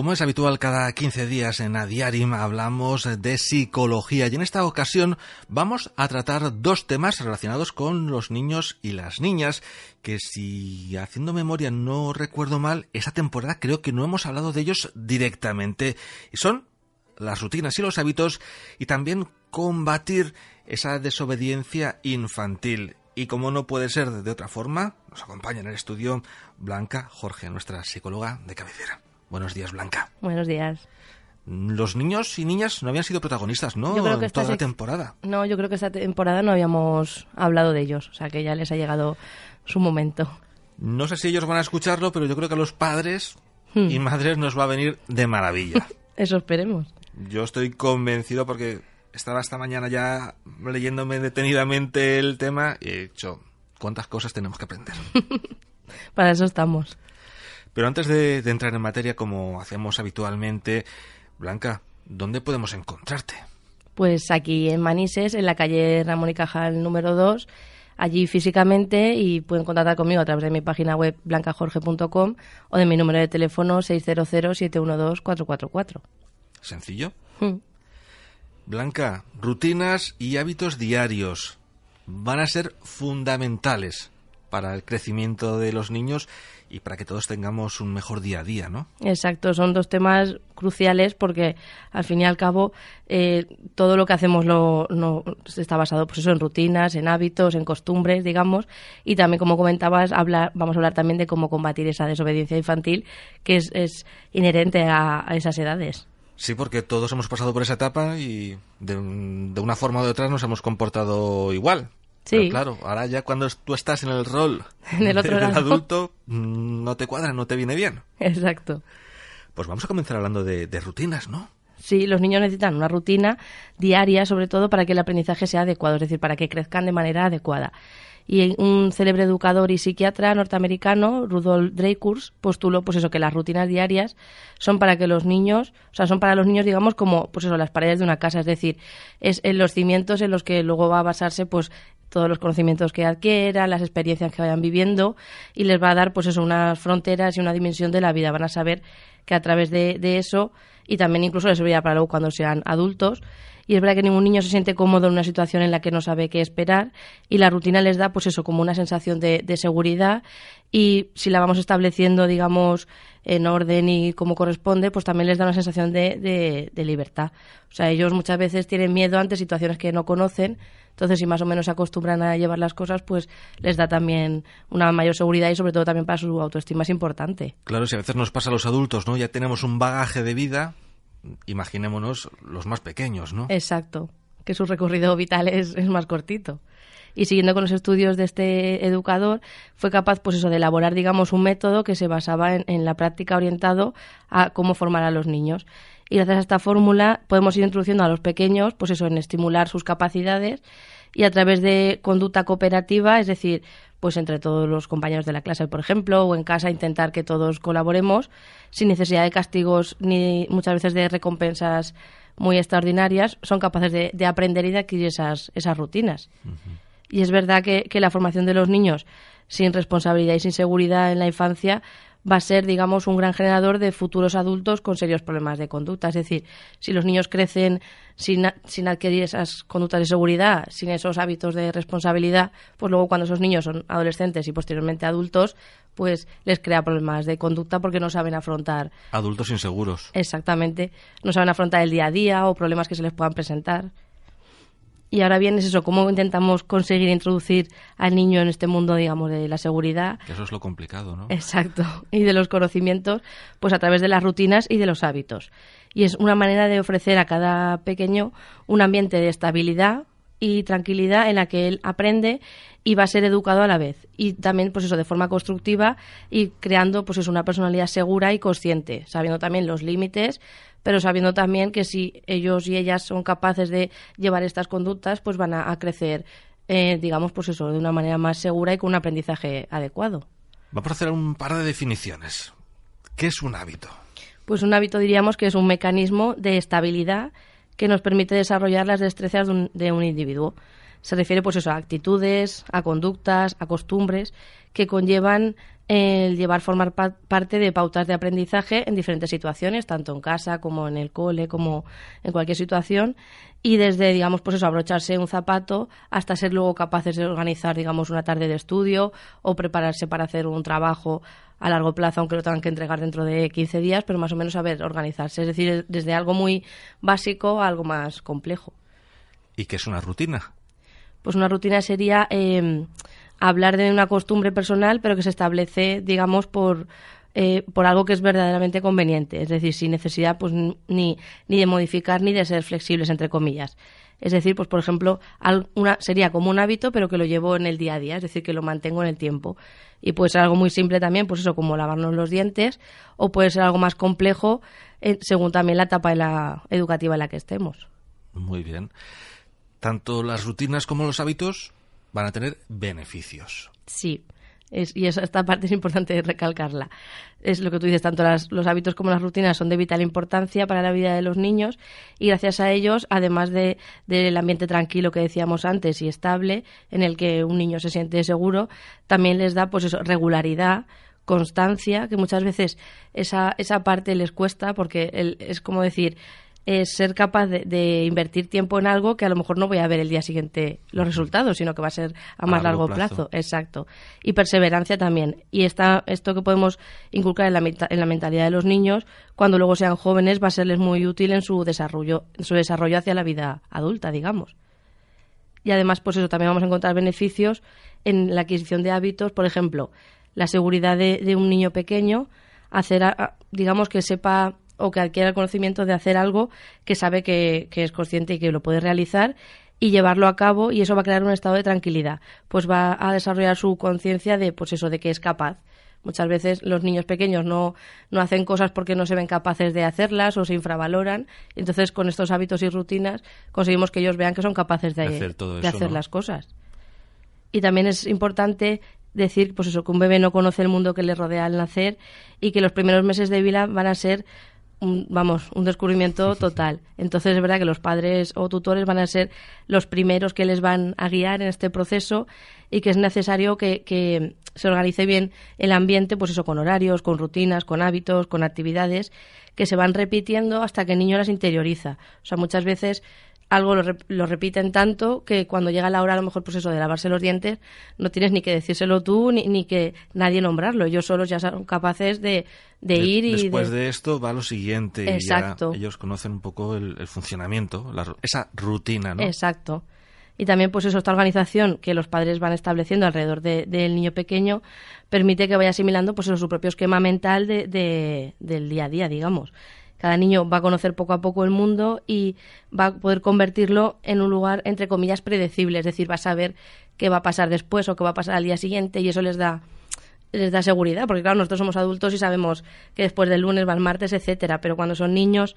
Como es habitual cada 15 días en Adiarim hablamos de psicología y en esta ocasión vamos a tratar dos temas relacionados con los niños y las niñas que si haciendo memoria no recuerdo mal, esta temporada creo que no hemos hablado de ellos directamente y son las rutinas y los hábitos y también combatir esa desobediencia infantil. Y como no puede ser de otra forma, nos acompaña en el estudio Blanca Jorge, nuestra psicóloga de cabecera. Buenos días, Blanca. Buenos días. Los niños y niñas no habían sido protagonistas, ¿no? Yo creo que En toda esta la temporada. No, yo creo que esta temporada no habíamos hablado de ellos, o sea que ya les ha llegado su momento. No sé si ellos van a escucharlo, pero yo creo que a los padres Hmm. y madres nos va a venir de maravilla. Eso esperemos. Yo estoy convencido porque estaba esta mañana ya leyéndome detenidamente el tema y he dicho, ¿cuántas cosas tenemos que aprender? Para eso estamos. Pero antes de, de entrar en materia, como hacemos habitualmente, Blanca, ¿dónde podemos encontrarte? Pues aquí en Manises, en la calle Ramón y Cajal número 2, allí físicamente y pueden contactar conmigo a través de mi página web blancajorge.com o de mi número de teléfono 600-712-444. ¿Sencillo? Hmm. Blanca, rutinas y hábitos diarios van a ser fundamentales para el crecimiento de los niños y para que todos tengamos un mejor día a día, ¿no? Exacto, son dos temas cruciales porque al fin y al cabo eh, todo lo que hacemos lo, no, está basado pues eso, en rutinas, en hábitos, en costumbres, digamos, y también como comentabas, hablar, vamos a hablar también de cómo combatir esa desobediencia infantil que es, es inherente a, a esas edades. Sí, porque todos hemos pasado por esa etapa y de, de una forma u otra nos hemos comportado igual. Sí. Pero claro, ahora ya cuando tú estás en el rol En el otro del lado. adulto, mm, no te cuadra, no te viene bien. Exacto. Pues vamos a comenzar hablando de, de rutinas, ¿no? Sí, los niños necesitan una rutina diaria, sobre todo para que el aprendizaje sea adecuado, es decir, para que crezcan de manera adecuada. Y un célebre educador y psiquiatra norteamericano, Rudolf Dreikurs, postuló pues eso que las rutinas diarias son para que los niños, o sea, son para los niños digamos como pues eso las paredes de una casa, es decir, es en los cimientos en los que luego va a basarse pues todos los conocimientos que adquieran, las experiencias que vayan viviendo y les va a dar pues eso unas fronteras y una dimensión de la vida, van a saber que a través de, de eso y también incluso les servirá para luego cuando sean adultos. Y es verdad que ningún niño se siente cómodo en una situación en la que no sabe qué esperar y la rutina les da pues eso como una sensación de, de seguridad y si la vamos estableciendo digamos en orden y como corresponde pues también les da una sensación de, de, de libertad. O sea, ellos muchas veces tienen miedo ante situaciones que no conocen entonces si más o menos se acostumbran a llevar las cosas pues les da también una mayor seguridad y sobre todo también para su autoestima es importante. Claro, si a veces nos pasa a los adultos, ¿no? Ya tenemos un bagaje de vida, imaginémonos los más pequeños, ¿no? Exacto, que su recorrido vital es, más cortito. Y siguiendo con los estudios de este educador, fue capaz, pues eso, de elaborar, digamos, un método que se basaba en, en la práctica orientado a cómo formar a los niños. Y gracias a esta fórmula podemos ir introduciendo a los pequeños, pues eso, en estimular sus capacidades y a través de conducta cooperativa, es decir, pues entre todos los compañeros de la clase, por ejemplo, o en casa intentar que todos colaboremos sin necesidad de castigos ni muchas veces de recompensas muy extraordinarias, son capaces de, de aprender y de adquirir esas, esas rutinas. Y es verdad que, que la formación de los niños sin responsabilidad y sin seguridad en la infancia va a ser, digamos, un gran generador de futuros adultos con serios problemas de conducta. Es decir, si los niños crecen sin, sin adquirir esas conductas de seguridad, sin esos hábitos de responsabilidad, pues luego cuando esos niños son adolescentes y posteriormente adultos, pues les crea problemas de conducta porque no saben afrontar Adultos inseguros. exactamente, no saben afrontar el día a día o problemas que se les puedan presentar. Y ahora bien es eso, cómo intentamos conseguir introducir al niño en este mundo, digamos, de la seguridad. Que eso es lo complicado, ¿no? Exacto. Y de los conocimientos, pues a través de las rutinas y de los hábitos. Y es una manera de ofrecer a cada pequeño un ambiente de estabilidad y tranquilidad en la que él aprende y va a ser educado a la vez. Y también, pues eso, de forma constructiva y creando, pues eso, una personalidad segura y consciente, sabiendo también los límites pero sabiendo también que si ellos y ellas son capaces de llevar estas conductas, pues van a, crecer, eh, digamos, pues eso, de una manera más segura y con un aprendizaje adecuado. Vamos a hacer un par de definiciones. ¿Qué es un hábito? Pues un hábito diríamos que es un mecanismo de estabilidad que nos permite desarrollar las destrezas de un, de un individuo. Se refiere pues eso a actitudes, a conductas, a costumbres que conllevan el llevar formar parte de pautas de aprendizaje en diferentes situaciones, tanto en casa como en el cole, como en cualquier situación, y desde, digamos, pues eso, abrocharse un zapato hasta ser luego capaces de organizar, digamos, una tarde de estudio o prepararse para hacer un trabajo a largo plazo, aunque lo tengan que entregar dentro de 15 días, pero más o menos saber organizarse, es decir, desde algo muy básico a algo más complejo. ¿Y qué es una rutina? Pues una rutina sería eh, hablar de una costumbre personal, pero que se establece, digamos, por, eh, por algo que es verdaderamente conveniente, es decir, sin necesidad pues, ni, ni de modificar ni de ser flexibles, entre comillas. Es decir, pues por ejemplo, una, sería como un hábito, pero que lo llevo en el día a día, es decir, que lo mantengo en el tiempo. Y puede ser algo muy simple también, pues eso, como lavarnos los dientes, o puede ser algo más complejo, eh, según también la etapa de la educativa en la que estemos. Muy bien. Tanto las rutinas como los hábitos van a tener beneficios. Sí. y esta parte es importante recalcarla. Es lo que tú dices, tanto los hábitos como las rutinas son de vital importancia para la vida de los niños y gracias a ellos, además de, del ambiente tranquilo que decíamos antes y estable, en el que un niño se siente seguro, también les da pues eso, regularidad, constancia, que muchas veces esa, esa parte les cuesta porque es como decir, es ser capaz de, invertir tiempo en algo que a lo mejor no voy a ver el día siguiente los resultados, sino que va a ser a, más largo, plazo. Exacto. Y perseverancia también. Y esta, esto que podemos inculcar en la, en la mentalidad de los niños, cuando luego sean jóvenes, va a serles muy útil en su desarrollo, en su desarrollo hacia la vida adulta, digamos. Y además, pues eso, también vamos a encontrar beneficios en la adquisición de hábitos, por ejemplo, la seguridad de, de un niño pequeño, hacer, digamos, que sepa o que adquiera el conocimiento de hacer algo que sabe que, es consciente y que lo puede realizar y llevarlo a cabo y eso va a crear un estado de tranquilidad. Pues va a desarrollar su conciencia de, pues eso, de que es capaz. Muchas veces los niños pequeños no, no hacen cosas porque no se ven capaces de hacerlas o se infravaloran. Entonces, con estos hábitos y rutinas conseguimos que ellos vean que son capaces de, hacer, las cosas. Y también es importante decir, pues eso, que un bebé no conoce el mundo que le rodea al nacer y que los primeros meses de vida van a ser un, vamos, un descubrimiento total. Entonces es verdad que los padres o tutores van a ser los primeros que les van a guiar en este proceso y que es necesario que, que se organice bien el ambiente, pues eso, con horarios, con rutinas, con hábitos, con actividades que se van repitiendo hasta que el niño las interioriza. O sea, muchas veces algo lo, repiten tanto que cuando llega la hora, a lo mejor, pues eso, de lavarse los dientes, no tienes ni que decírselo tú ni, ni que nadie nombrarlo. Ellos solos ya son capaces de, de, ir y. Después de... esto va lo siguiente. Exacto. ellos conocen un poco el, funcionamiento, esa rutina, ¿no? Exacto. Y también, pues eso, esta organización que los padres van estableciendo alrededor del niño pequeño permite que vaya asimilando, pues su propio esquema mental de, del día a día, digamos. Cada niño va a conocer poco a poco el mundo y va a poder convertirlo en un lugar, entre comillas, predecible. Es decir, va a saber qué va a pasar después o qué va a pasar al día siguiente y eso les da les da seguridad, porque claro, nosotros somos adultos y sabemos que después del lunes va el martes, etcétera, pero cuando son niños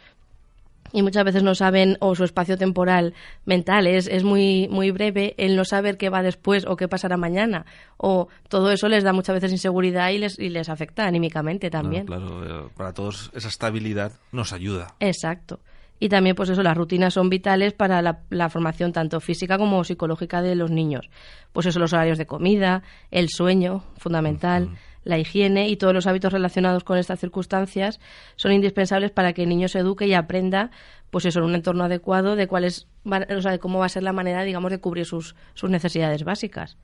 y muchas veces no saben o su espacio temporal mental es, es muy, muy breve, el no saber qué va después o qué pasará mañana o todo eso les da muchas veces inseguridad y les, y les afecta anímicamente también. claro, eh, para todos esa estabilidad nos ayuda. Exacto. Y también, pues eso, las rutinas son vitales para la, formación tanto física como psicológica de los niños. Pues eso, los horarios de comida, el sueño, fundamental la higiene y todos los hábitos relacionados con estas circunstancias son indispensables para que el niño se eduque y aprenda pues eso en un entorno adecuado de cuál o sea, de cómo va a ser la manera digamos de cubrir sus, sus necesidades básicas.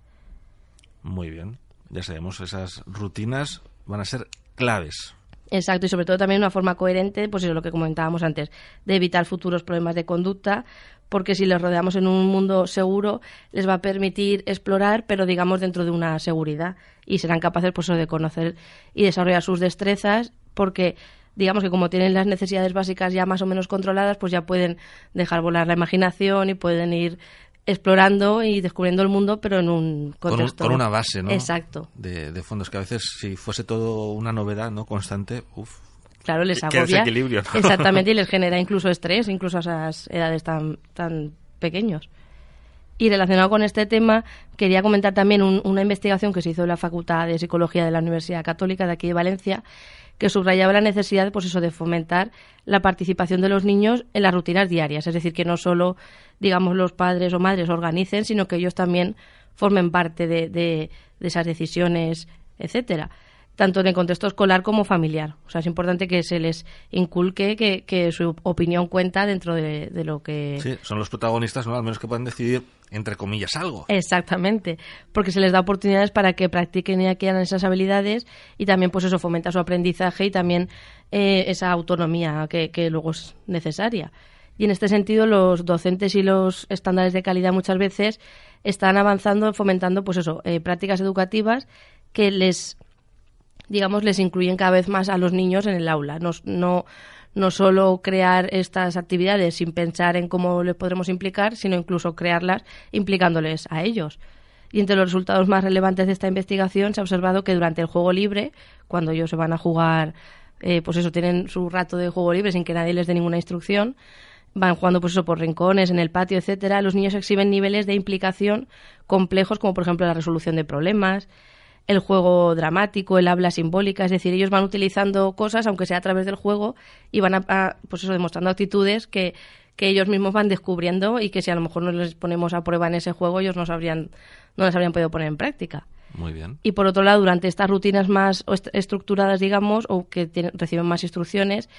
Muy bien. Ya sabemos esas rutinas van a ser claves Exacto, y sobre todo también una forma coherente, pues eso es lo que comentábamos antes, de evitar futuros problemas de conducta, porque si les rodeamos en un mundo seguro, les va a permitir explorar, pero digamos dentro de una seguridad, y serán capaces pues, de conocer y desarrollar sus destrezas, porque digamos que como tienen las necesidades básicas ya más o menos controladas, pues ya pueden dejar volar la imaginación y pueden ir explorando y descubriendo el mundo, pero en un contexto. Con, una base, ¿no? Exacto. De, de, fondos que a veces, si fuese todo una novedad, ¿no? Constante, uff. Claro, les agobia. equilibrio, ¿no? Exactamente, y les genera incluso estrés, incluso a esas edades tan, tan pequeños. Y relacionado con este tema, quería comentar también una investigación que se hizo en la Facultad de Psicología de la Universidad Católica de aquí de Valencia, que subrayaba la necesidad pues eso, de fomentar la participación de los niños en las rutinas diarias. Es decir, que no solo, digamos, los padres o madres organicen, sino que ellos también formen parte de, de, esas decisiones, etcétera tanto en el contexto escolar como familiar. O sea, es importante que se les inculque que, que su opinión cuenta dentro de, de, lo que... Sí, son los protagonistas, ¿no? Al menos que puedan decidir entre comillas, algo. Exactamente, porque se les da oportunidades para que practiquen y adquieran esas habilidades y también pues eso fomenta su aprendizaje y también eh, esa autonomía que, que luego es necesaria. Y en este sentido los docentes y los estándares de calidad muchas veces están avanzando, fomentando pues eso, eh, prácticas educativas que les digamos les incluyen cada vez más a los niños en el aula. No, no, no solo crear estas actividades sin pensar en cómo les podremos implicar, sino incluso crearlas implicándoles a ellos. Y entre los resultados más relevantes de esta investigación se ha observado que durante el juego libre, cuando ellos se van a jugar, eh, pues eso, tienen su rato de juego libre sin que nadie les dé ninguna instrucción, van jugando pues eso por rincones, en el patio, etcétera, los niños exhiben niveles de implicación complejos como por ejemplo la resolución de problemas, el juego dramático, el habla simbólica, es decir, ellos van utilizando cosas, aunque sea a través del juego, y van a, pues eso, demostrando actitudes que, que ellos mismos van descubriendo y que si a lo mejor no les ponemos a prueba en ese juego, ellos no, sabrían, no las habrían podido poner en práctica. Muy bien. Y por otro lado, durante estas rutinas más estructuradas, digamos, o que reciben más instrucciones,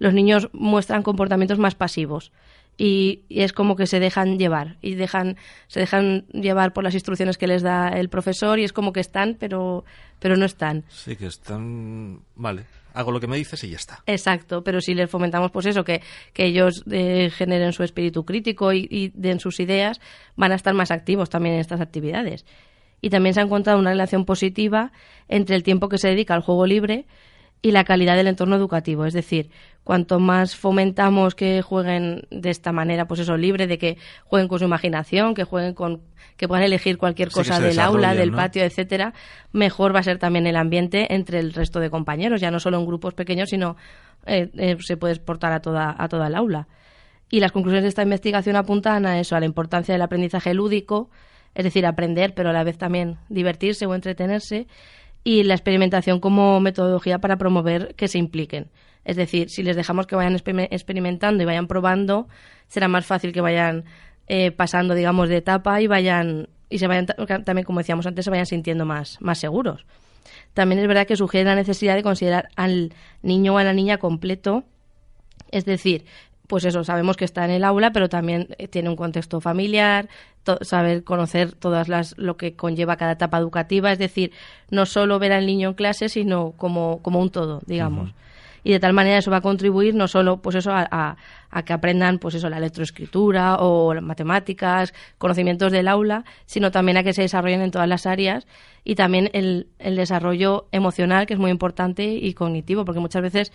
los niños muestran comportamientos más pasivos y, es como que se dejan llevar y dejan se dejan llevar por las instrucciones que les da el profesor y es como que están pero pero no están. Sí que están vale hago lo que me dices y ya está. Exacto pero si les fomentamos pues eso que, que ellos eh, generen su espíritu crítico y, y den sus ideas van a estar más activos también en estas actividades. Y también se ha encontrado una relación positiva entre el tiempo que se dedica al juego libre y la calidad del entorno educativo. Es decir, cuanto más fomentamos que jueguen de esta manera, pues eso, libre, de que jueguen con su imaginación, que jueguen con, que puedan elegir cualquier cosa del aula, del patio, etcétera, mejor va a ser también el ambiente entre el resto de compañeros, ya no solo en grupos pequeños, sino eh, eh, se puede exportar a toda, a toda el aula. Y las conclusiones de esta investigación apuntan a eso, a la importancia del aprendizaje lúdico, es decir, aprender, pero a la vez también divertirse o entretenerse, y la experimentación como metodología para promover que se impliquen. Es decir, si les dejamos que vayan experimentando y vayan probando, será más fácil que vayan eh, pasando, digamos, de etapa y vayan y se vayan también, como decíamos antes, se vayan sintiendo más, más seguros. También es verdad que sugiere la necesidad de considerar al niño o a la niña completo, es decir, pues eso, sabemos que está en el aula, pero también eh, tiene un contexto familiar, saber conocer todas las lo que conlleva cada etapa educativa, es decir, no solo ver al niño en clase, sino como, como un todo, digamos. Y de tal manera eso va a contribuir no solo pues eso a, a, que aprendan pues eso la electroescritura o las matemáticas, conocimientos del aula, sino también a que se desarrollen en todas las áreas y también el, el desarrollo emocional que es muy importante y cognitivo, porque muchas veces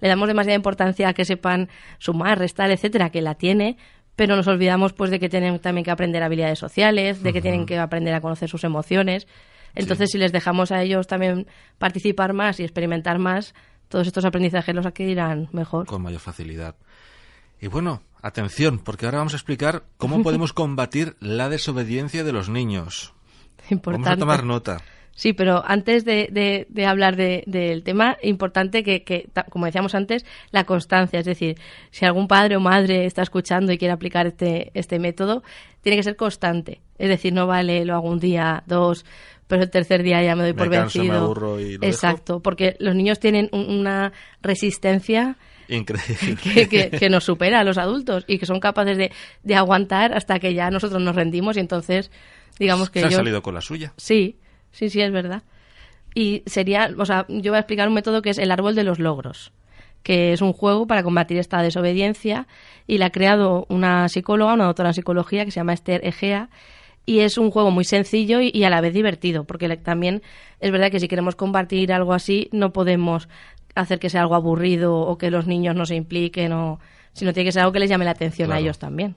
le damos demasiada importancia a que sepan sumar, restar, etcétera, que la tiene, pero nos olvidamos pues de que tienen también que aprender habilidades sociales, de que tienen que aprender a conocer sus emociones. Entonces, si les dejamos a ellos también participar más y experimentar más, todos estos aprendizajes los adquirirán mejor. Con mayor facilidad. Y bueno, atención, porque ahora vamos a explicar cómo podemos combatir la desobediencia de los niños. Importante. Vamos a tomar nota. Sí, pero antes de, de, hablar del tema, importante que, que, como decíamos antes, la constancia. Es decir, si algún padre o madre está escuchando y quiere aplicar este, este método, tiene que ser constante. Es decir, no vale, lo hago un día, dos, pero el tercer día ya me doy por vencido. Exacto, porque los niños tienen una resistencia Increíble. Que, que, nos supera a los adultos y que son capaces de, de, aguantar hasta que ya nosotros nos rendimos y entonces digamos que Se ha salido con la suya. Sí, sí, sí, es verdad. Y sería, o sea, yo voy a explicar un método que es el árbol de los logros, que es un juego para combatir esta desobediencia y la ha creado una psicóloga, una doctora en psicología que se llama Esther Egea y es un juego muy sencillo y, y, a la vez divertido, porque le- también es verdad que si queremos compartir algo así no podemos hacer que sea algo aburrido o que los niños no se impliquen o sino tiene que ser algo que les llame la atención a ellos también.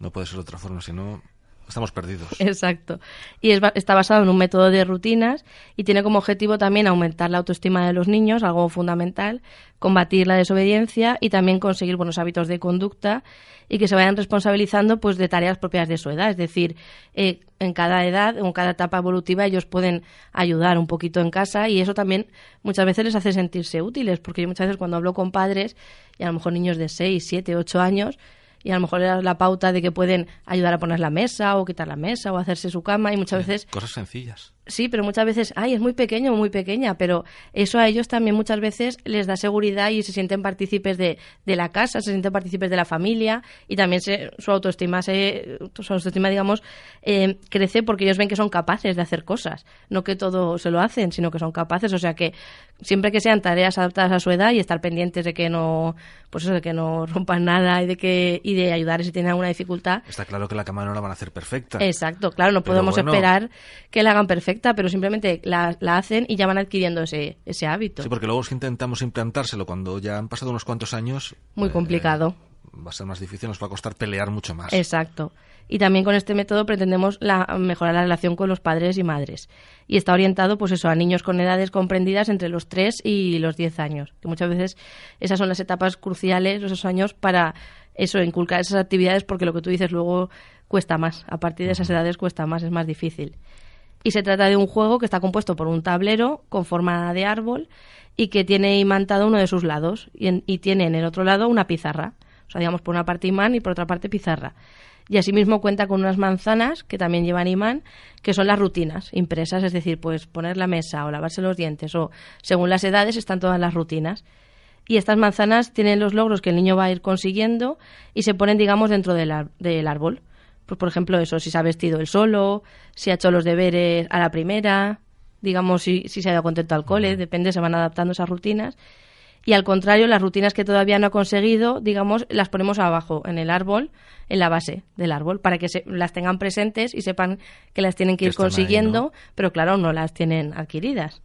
No puede ser de otra forma, si no estamos perdidos. Exacto. Y es está basado en un método de rutinas y tiene como objetivo también aumentar la autoestima de los niños, algo fundamental, combatir la desobediencia y también conseguir buenos hábitos de conducta y que se vayan responsabilizando pues de tareas propias de su edad. Es decir, eh, en cada edad, en cada etapa evolutiva, ellos pueden ayudar un poquito en casa y eso también muchas veces les hace sentirse útiles, porque yo muchas veces cuando hablo con padres y a lo mejor niños de 6, 7, 8 años, y a lo mejor das la pauta de que pueden ayudar a poner la mesa o quitar la mesa o hacerse su cama y muchas veces Cosas sencillas. Sí, pero muchas veces, ay, es muy pequeño o muy pequeña, pero eso a ellos también muchas veces les da seguridad y se sienten partícipes de, de la casa, se sienten partícipes de la familia y también se- su autoestima, se, su autoestima, digamos, eh, crece porque ellos ven que son capaces de hacer cosas, no que todo se lo hacen, sino que son capaces, o sea que siempre que sean tareas adaptadas a su edad y estar pendientes de que no, pues eso, de que no rompan nada y de que y de ayudar si tienen alguna dificultad, Está claro que la cama no la van a hacer perfecta. Exacto, claro, no Pero podemos bueno. esperar que la hagan perfecta, pero simplemente la, la hacen y ya van adquiriendo ese, ese hábito. Sí, porque luego si intentamos implantárselo cuando ya han pasado unos cuantos años... Muy eh, complicado. va a ser más difícil, nos va a costar pelear mucho más. Exacto. Y también con este método pretendemos la, mejorar la relación con los padres y madres. Y está orientado, pues eso, a niños con edades comprendidas entre los 3 y los 10 años. Que muchas veces esas son las etapas cruciales, esos años, para eso, inculcar esas actividades, porque lo que tú dices luego cuesta más. A partir de esas edades cuesta más, es más difícil. Y se trata de un juego que está compuesto por un tablero con forma de árbol y que tiene imantado uno de sus lados y, en- y tiene en el otro lado una pizarra. O sea, digamos, por una parte imán y por otra parte pizarra. Y asimismo cuenta con unas manzanas que también llevan imán, que son las rutinas impresas, es decir, pues poner la mesa o lavarse los dientes o según las edades están todas las rutinas. Y estas manzanas tienen los logros que el niño va a ir consiguiendo y se ponen, digamos, dentro del, del árbol. Pues, por ejemplo, eso, si se ha vestido él solo, si ha hecho los deberes a la primera, digamos, si, si se ha ido contento al cole, depende, se van adaptando esas rutinas. Y al contrario, las rutinas que todavía no ha conseguido, digamos, las ponemos abajo, en el árbol, en la base del árbol, para que se, las tengan presentes y sepan que las tienen que Que ir ahí, consiguiendo, ¿no? pero claro, no las tienen adquiridas.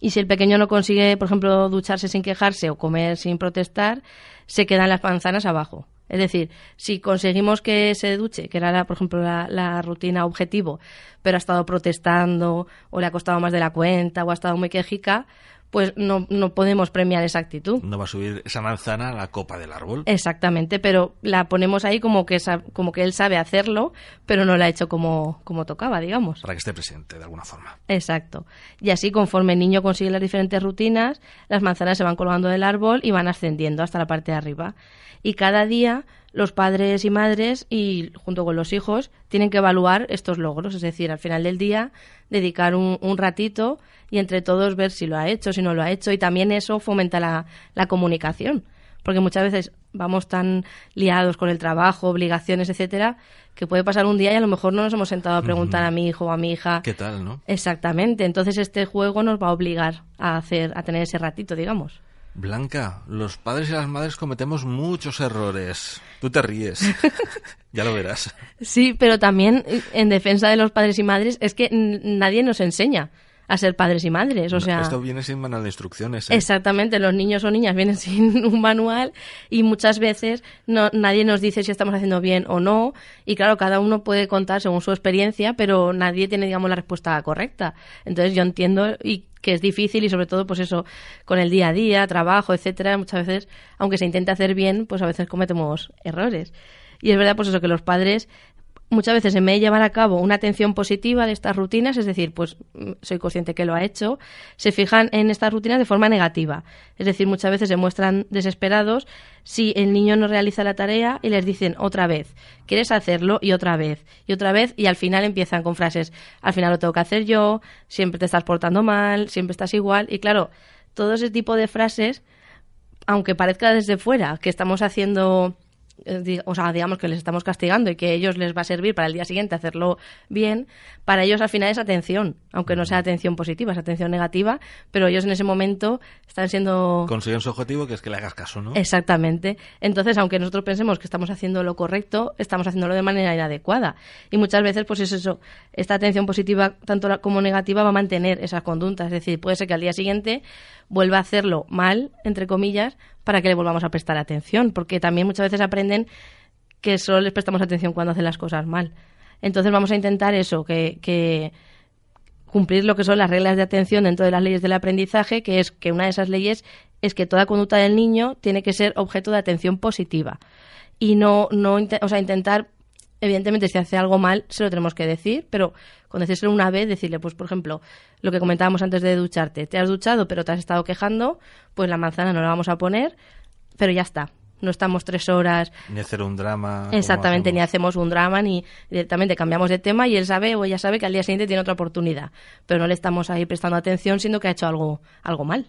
Y si el pequeño no consigue, por ejemplo, ducharse sin quejarse o comer sin protestar, se quedan las manzanas abajo. Es decir, si conseguimos que se duche, que era, por ejemplo, la rutina objetivo, pero ha estado protestando o le ha costado más de la cuenta o ha estado muy quejica, pues no, no podemos premiar esa actitud. No va a subir esa manzana a la copa del árbol. Exactamente, pero la ponemos ahí como que, como que él sabe hacerlo, pero no la ha hecho como, como tocaba, digamos. Para que esté presente, de alguna forma. Exacto. Y así, conforme el niño consigue las diferentes rutinas, las manzanas se van colgando del árbol y van ascendiendo hasta la parte de arriba. Y cada día los padres y madres, y junto con los hijos, tienen que evaluar estos logros. Es decir, al final del día, dedicar un, un ratito y entre todos ver si lo ha hecho, si no lo ha hecho. Y también eso fomenta la, la comunicación. Porque muchas veces vamos tan liados con el trabajo, obligaciones, etcétera, que puede pasar un día y a lo mejor no nos hemos sentado a preguntar a mi hijo o a mi hija ¿Qué tal, no? Exactamente. Entonces este juego nos va a obligar a hacer, a tener ese ratito, digamos. Blanca, los padres y las madres cometemos muchos errores. Tú te ríes. ya lo verás. Sí, pero también eh, en defensa de los padres y madres es que nadie nos enseña a ser padres y madres. O sea, Esto viene sin manual de instrucciones. ¿eh? Exactamente, los niños o niñas vienen sin un manual y muchas veces no, nadie nos dice si estamos haciendo bien o no. Y claro, cada uno puede contar según su experiencia, pero nadie tiene, digamos, la respuesta correcta. Entonces yo entiendo y que es difícil y sobre todo, pues eso, con el día a día, trabajo, etcétera, muchas veces, aunque se intente hacer bien, pues a veces cometemos errores. Y es verdad, pues eso, que los padres muchas veces en vez de llevar a cabo una atención positiva de estas rutinas, es decir, pues soy consciente que lo ha hecho, se fijan en estas rutinas de forma negativa. Es decir, muchas veces se muestran desesperados si el niño no realiza la tarea y les dicen otra vez, quieres hacerlo y otra vez, y otra vez, y al final empiezan con frases, al final lo tengo que hacer yo, siempre te estás portando mal, siempre estás igual, y claro, todo ese tipo de frases, aunque parezca desde fuera que estamos haciendo o sea, digamos que les estamos castigando y que a ellos les va a servir para el día siguiente hacerlo bien, para ellos al final es atención, aunque no sea atención positiva, es atención negativa, pero ellos en ese momento están siendo... Consiguen su objetivo, que es que le hagas caso, ¿no? Exactamente. Entonces, aunque nosotros pensemos que estamos haciendo lo correcto, estamos haciéndolo de manera inadecuada. Y muchas veces, pues es eso, esta atención positiva, tanto como negativa, va a mantener esas conductas. Es decir, puede ser que al día siguiente vuelva a hacerlo mal, entre comillas, para que le volvamos a prestar atención. Porque también muchas veces aprenden que solo les prestamos atención cuando hacen las cosas mal. Entonces vamos a intentar eso, que, que cumplir lo que son las reglas de atención dentro de las leyes del aprendizaje, que es que una de esas leyes es que toda conducta del niño tiene que ser objeto de atención positiva y no, no o sea, intentar, evidentemente, si hace algo mal, se lo tenemos que decir, pero con decírselo una vez, decirle, pues, por ejemplo, lo que comentábamos antes de ducharte, te has duchado, pero te has estado quejando, pues la manzana no la vamos a poner, pero ya está. No estamos tres horas Ni hacer un drama. Exactamente, ni hacemos. hacemos un drama, ni directamente cambiamos de tema y él sabe o ella sabe que al día siguiente tiene otra oportunidad. Pero no le estamos ahí prestando atención, siendo que ha hecho algo, algo mal.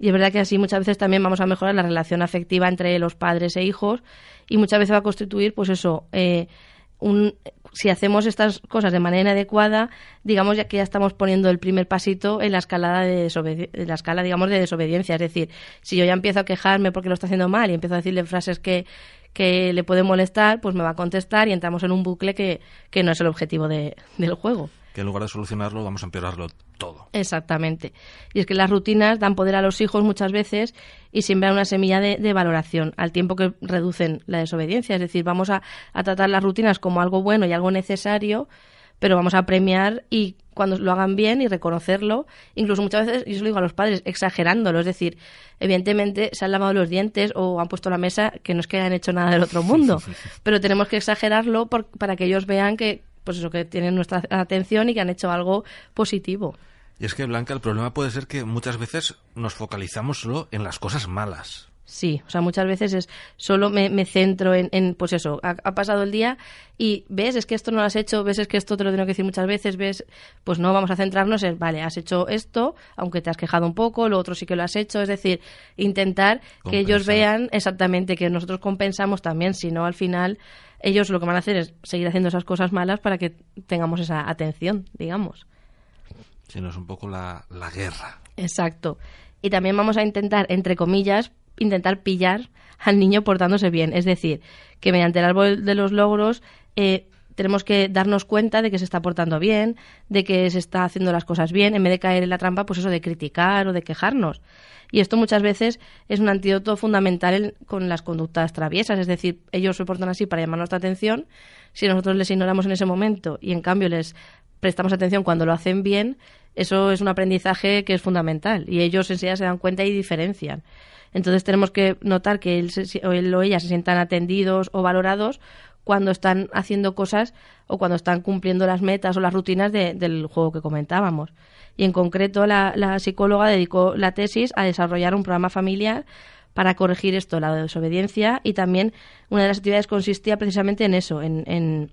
Y es verdad que así muchas veces también vamos a mejorar la relación afectiva entre los padres e hijos y muchas veces va a constituir, pues eso, eh, un, si hacemos estas cosas de manera inadecuada, digamos ya que ya estamos poniendo el primer pasito en la escalada de la escala, digamos, de desobediencia. Es decir, si yo ya empiezo a quejarme porque lo está haciendo mal y empiezo a decirle frases que, que le pueden molestar, pues me va a contestar y entramos en un bucle que, que no es el objetivo de- del juego. Que en lugar de solucionarlo, vamos a empeorarlo todo. Exactamente. Y es que las rutinas dan poder a los hijos muchas veces y siembran una semilla de, de valoración al tiempo que reducen la desobediencia. Es decir, vamos a, a tratar las rutinas como algo bueno y algo necesario, pero vamos a premiar y cuando lo hagan bien y reconocerlo, incluso muchas veces, yo se lo digo a los padres, exagerándolo, es decir, evidentemente se han lavado los dientes o han puesto la mesa, que no es que hayan hecho nada del otro mundo, pero tenemos que exagerarlo por- para que ellos vean que, pues eso, que tienen nuestra atención y que han hecho algo positivo. Y es que, Blanca, el problema puede ser que muchas veces nos focalizamos solo en las cosas malas. Sí, o sea, muchas veces es solo me, me centro en, en, pues eso, ha, ha pasado el día y ves, es que esto no lo has hecho, ves, es que esto te lo tengo que decir muchas veces, ves, pues no, vamos a centrarnos en, vale, has hecho esto, aunque te has quejado un poco, lo otro sí que lo has hecho, es decir, intentar que ellos vean exactamente que nosotros compensamos también, si no, al final, ellos lo que van a hacer es seguir haciendo esas cosas malas para que tengamos esa atención, digamos. Sino es un poco la, la guerra. Exacto. Y también vamos a intentar, entre comillas, intentar pillar al niño portándose bien. Es decir, que mediante el árbol de los logros eh, tenemos que darnos cuenta de que se está portando bien, de que se está haciendo las cosas bien, en vez de caer en la trampa, pues eso de criticar o de quejarnos. Y esto muchas veces es un antídoto fundamental en- con las conductas traviesas, es decir, ellos se portan así para llamar nuestra atención. Si nosotros les ignoramos en ese momento y en cambio les prestamos atención cuando lo hacen bien, eso es un aprendizaje que es fundamental y ellos enseguida se dan cuenta y diferencian. Entonces tenemos que notar que él, se- o él o ella se sientan atendidos o valorados cuando están haciendo cosas o cuando están cumpliendo las metas o las rutinas de- del juego que comentábamos. Y en concreto la, la psicóloga dedicó la tesis a desarrollar un programa familiar para corregir esto, la desobediencia, y también una de las actividades consistía precisamente en eso, en, en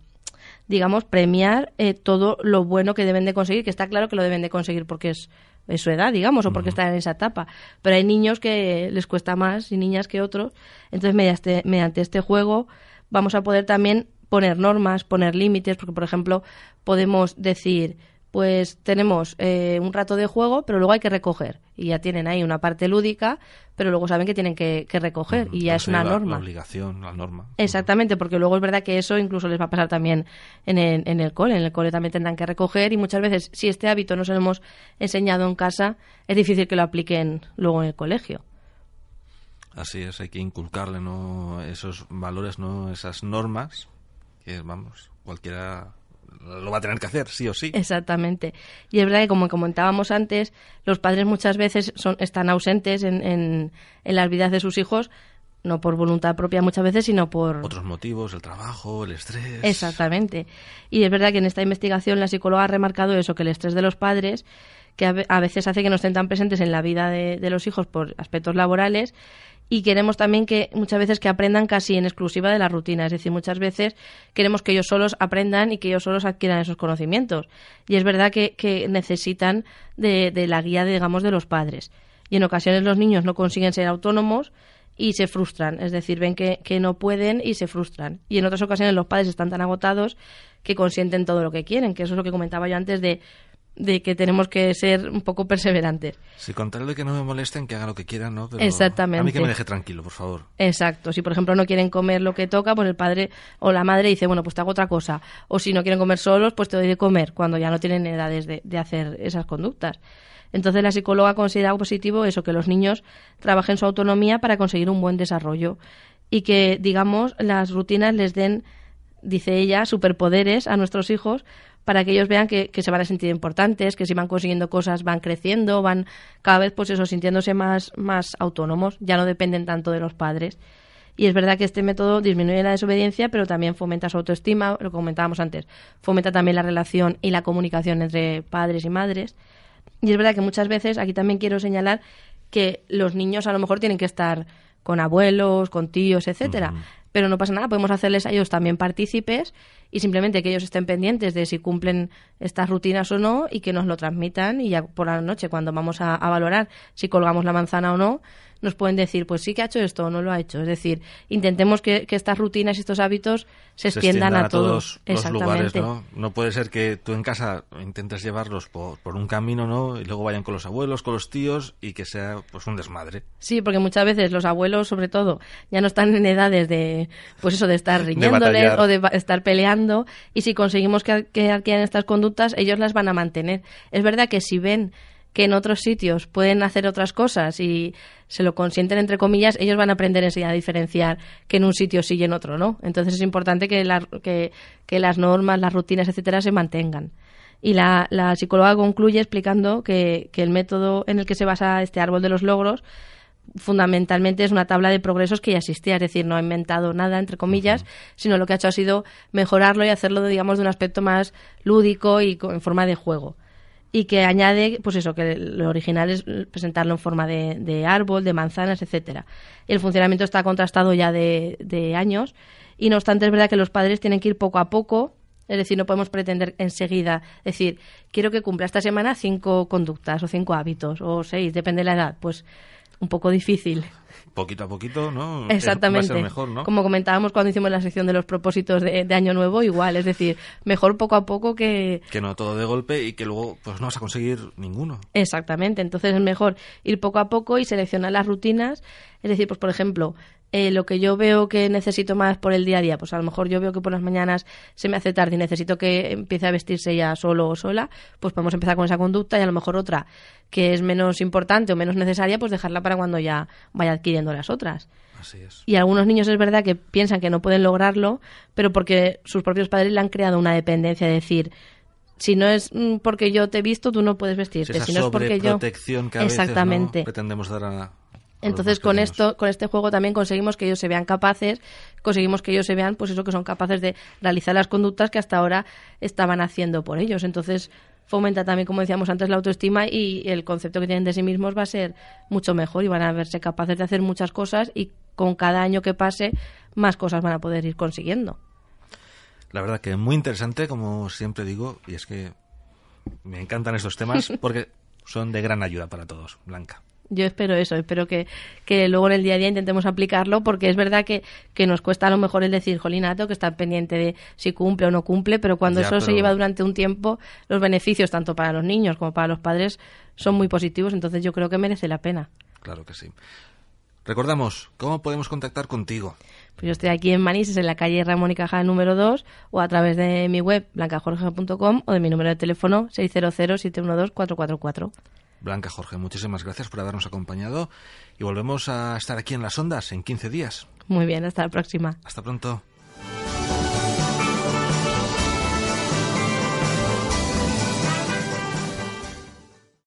digamos, premiar eh, todo lo bueno que deben de conseguir, que está claro que lo deben de conseguir porque es, es su edad, digamos, o porque están en esa etapa. Pero hay niños que les cuesta más y niñas que otros. Entonces, mediante, mediante este juego vamos a poder también poner normas, poner límites, porque, por ejemplo, podemos decir, pues tenemos eh, un rato de juego, pero luego hay que recoger. Y ya tienen ahí una parte lúdica, pero luego saben que tienen que, que recoger. y ya es una la- norma. La obligación, la norma. Exactamente, porque luego es verdad que eso incluso les va a pasar también en el, en el cole. En el cole también tendrán que recoger y muchas veces, si este hábito no se lo hemos enseñado en casa, es difícil que lo apliquen luego en el colegio. Así es, hay que inculcarle ¿no? esos valores, no esas normas, que vamos, cualquiera lo va a tener que hacer, sí o sí. Exactamente. Y es verdad que, como comentábamos antes, los padres muchas veces son, están ausentes en, en, en las vidas de sus hijos, no por voluntad propia muchas veces, sino por, Otros motivos, el trabajo, el estrés. Exactamente. Y es verdad que en esta investigación la psicóloga ha remarcado eso, que el estrés de los padres, que a ve- a veces hace que no estén tan presentes en la vida de, de los hijos por aspectos laborales, y queremos también que muchas veces que aprendan casi en exclusiva de la rutina. Es decir, muchas veces queremos que ellos solos aprendan y que ellos solos adquieran esos conocimientos. Y es verdad que, que necesitan de, de la guía, digamos, de los padres. Y en ocasiones los niños no consiguen ser autónomos y se frustran, es decir, ven que, que no pueden y se frustran. Y en otras ocasiones los padres están tan agotados que consienten todo lo que quieren, que eso es lo que comentaba yo antes de de que tenemos que ser un poco perseverantes. Si con tal de que no me molesten, que haga lo que quieran, ¿no? Pero Exactamente. A mí que me deje tranquilo, por favor. Exacto. Si, por ejemplo, no quieren comer lo que toca, pues el padre o la madre dice, bueno, pues te hago otra cosa. O si no quieren comer solos, pues te doy de comer, cuando ya no tienen edades de, de hacer esas conductas. Entonces la psicóloga considera positivo eso, que los niños trabajen su autonomía para conseguir un buen desarrollo y que, digamos, las rutinas les den, dice ella, superpoderes a nuestros hijos para que ellos vean que, se van a sentir importantes, que si van consiguiendo cosas van creciendo, van cada vez pues eso, sintiéndose más, más autónomos, ya no dependen tanto de los padres. Y es verdad que este método disminuye la desobediencia, pero también fomenta su autoestima, lo que comentábamos antes, fomenta también la relación y la comunicación entre padres y madres. Y es verdad que muchas veces, aquí también quiero señalar que los niños a lo mejor tienen que estar con abuelos, con tíos, etcétera. Pero no pasa nada, podemos hacerles a ellos también partícipes y simplemente que ellos estén pendientes de si cumplen estas rutinas o no y que nos lo transmitan y ya por la noche cuando vamos a, a valorar si colgamos la manzana o no, nos pueden decir, pues sí que ha hecho esto o no lo ha hecho. Es decir, intentemos que, que estas rutinas y estos hábitos se, se extiendan, a, a todos, todos. los lugares, ¿no? No puede ser que tú en casa intentes llevarlos por, por, un camino, ¿no? Y luego vayan con los abuelos, con los tíos y que sea pues un desmadre. Sí, porque muchas veces los abuelos, sobre todo, ya no están en edades de, pues eso, de estar riñéndoles de o de estar peleando y si conseguimos que, que adquieran estas conductas, ellos las van a mantener. Es verdad que si ven que en otros sitios pueden hacer otras cosas y se lo consienten entre comillas, ellos van a aprender enseguida a diferenciar que en un sitio sí y en otro no. Entonces es importante que, la, que, que las normas, las rutinas, etcétera, se mantengan. Y la, la psicóloga concluye explicando que, que el método en el que se basa este árbol de los logros fundamentalmente es una tabla de progresos que ya existía, es decir, no ha inventado nada, entre comillas, uh -huh. sino lo que ha hecho ha sido mejorarlo y hacerlo, digamos, de un aspecto más lúdico y en forma de juego y que añade, pues eso, que lo original es presentarlo en forma de, de árbol, de manzanas, etcétera. El funcionamiento está contrastado ya de, de, años y no obstante es verdad que los padres tienen que ir poco a poco, es decir, no podemos pretender enseguida decir, quiero que cumpla esta semana cinco conductas o cinco hábitos o seis, depende de la edad, pues un poco difícil. Poquito a poquito, ¿no? Exactamente. Va a ser mejor, ¿no? Como comentábamos cuando hicimos la sección de los propósitos de, de, Año Nuevo, igual, es decir, mejor poco a poco que... Que no todo de golpe y que luego pues no vas a conseguir ninguno. Exactamente, entonces es mejor ir poco a poco y seleccionar las rutinas, es decir, pues por ejemplo, eh, lo que yo veo que necesito más por el día a día, pues a lo mejor yo veo que por las mañanas se me hace tarde y necesito que empiece a vestirse ya solo o sola, pues podemos empezar con esa conducta y a lo mejor otra que es menos importante o menos necesaria, pues dejarla para cuando ya vaya adquiriendo las otras. Así es. Y algunos niños es verdad que piensan que no pueden lograrlo, pero porque sus propios padres le han creado una dependencia, de decir, si no es porque yo te he visto, tú no puedes vestirte. Si, esa si no es porque yo. que a Exactamente. Veces, ¿no? pretendemos dar a, entonces con esto, con este juego también conseguimos que ellos se vean capaces, conseguimos que ellos se vean, pues eso que son capaces de realizar las conductas que hasta ahora estaban haciendo por ellos. Entonces fomenta también, como decíamos antes, la autoestima y el concepto que tienen de sí mismos va a ser mucho mejor y van a verse capaces de hacer muchas cosas y con cada año que pase más cosas van a poder ir consiguiendo. La verdad que muy interesante, como siempre digo, y es que me encantan estos temas porque son de gran ayuda para todos, Blanca. Yo espero eso, espero que, que luego en el día a día intentemos aplicarlo, porque es verdad que, que nos cuesta a lo mejor el decir, jolina, tengo que estar pendiente de si cumple o no cumple, pero cuando ya, eso pero... se lleva durante un tiempo, los beneficios, tanto para los niños como para los padres, son muy positivos, entonces yo creo que merece la pena. Claro que sí. Recordamos, ¿cómo podemos contactar contigo? Pues yo estoy aquí en Manises, en la calle Ramón y Cajal número 2, o a través de mi web, blancajorge.com, o de mi número de teléfono, 600-712-444. Blanca Jorge, muchísimas gracias por habernos acompañado y volvemos a estar aquí en las ondas en 15 días. Muy bien, hasta la próxima. Hasta pronto.